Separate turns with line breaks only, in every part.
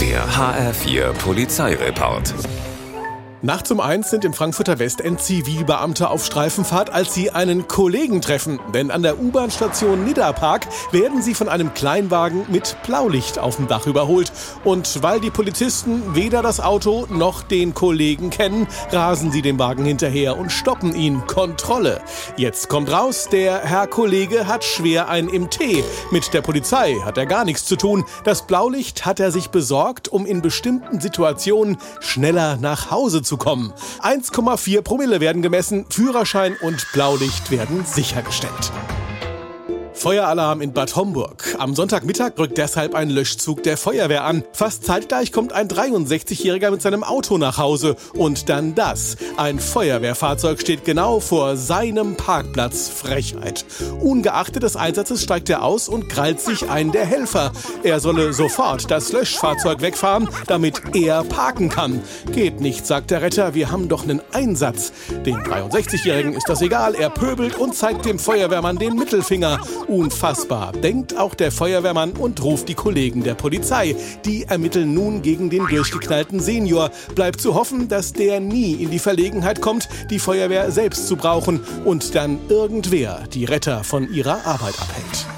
Der HR4 Polizeireport.
Nachts um eins sind im Frankfurter Westend Zivilbeamte auf Streifenfahrt, als sie einen Kollegen treffen. Denn an der U-Bahn-Station Nidderpark werden sie von einem Kleinwagen mit Blaulicht auf dem Dach überholt. Und weil die Polizisten weder das Auto noch den Kollegen kennen, rasen sie dem Wagen hinterher und stoppen ihn. Kontrolle. Jetzt kommt raus, der Herr Kollege hat schwer ein im Tee. Mit der Polizei hat er gar nichts zu tun. Das Blaulicht hat er sich besorgt, um in bestimmten Situationen schneller nach Hause zu kommen. 1,4 Promille werden gemessen, Führerschein und Blaulicht werden sichergestellt. Feueralarm in Bad Homburg. Am Sonntagmittag rückt deshalb ein Löschzug der Feuerwehr an. Fast zeitgleich kommt ein 63-Jähriger mit seinem Auto nach Hause. Und dann das. Ein Feuerwehrfahrzeug steht genau vor seinem Parkplatz. Frechheit. Ungeachtet des Einsatzes steigt er aus und krallt sich einen der Helfer. Er solle sofort das Löschfahrzeug wegfahren, damit er parken kann. Geht nicht, sagt der Retter, wir haben doch einen Einsatz. Dem 63-Jährigen ist das egal. Er pöbelt und zeigt dem Feuerwehrmann den Mittelfinger. Unfassbar, denkt auch der Feuerwehrmann und ruft die Kollegen der Polizei. Die ermitteln nun gegen den durchgeknallten Senior. Bleibt zu hoffen, dass der nie in die Verlegenheit kommt, die Feuerwehr selbst zu brauchen und dann irgendwer die Retter von ihrer Arbeit abhält.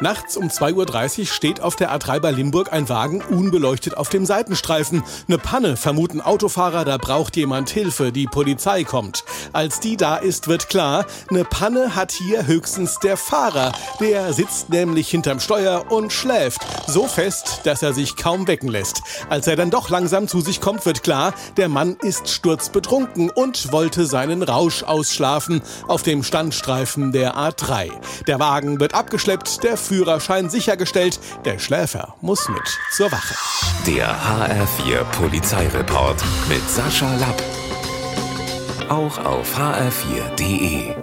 Nachts um 2.30 Uhr steht auf der A3 bei Limburg ein Wagen unbeleuchtet auf dem Seitenstreifen. Eine Panne, vermuten Autofahrer, da braucht jemand Hilfe, die Polizei kommt. Als die da ist, wird klar, eine Panne hat hier höchstens der Fahrer. Der sitzt nämlich hinterm Steuer und schläft. So fest, dass er sich kaum wecken lässt. Als er dann doch langsam zu sich kommt, wird klar, der Mann ist sturzbetrunken und wollte seinen Rausch ausschlafen auf dem Standstreifen der A3. Der Wagen wird abgeschleppt, der Führerschein sichergestellt. Der Schläfer muss mit zur Wache.
Der HR4 Polizeireport mit Sascha Lapp. Auch auf hr4.de.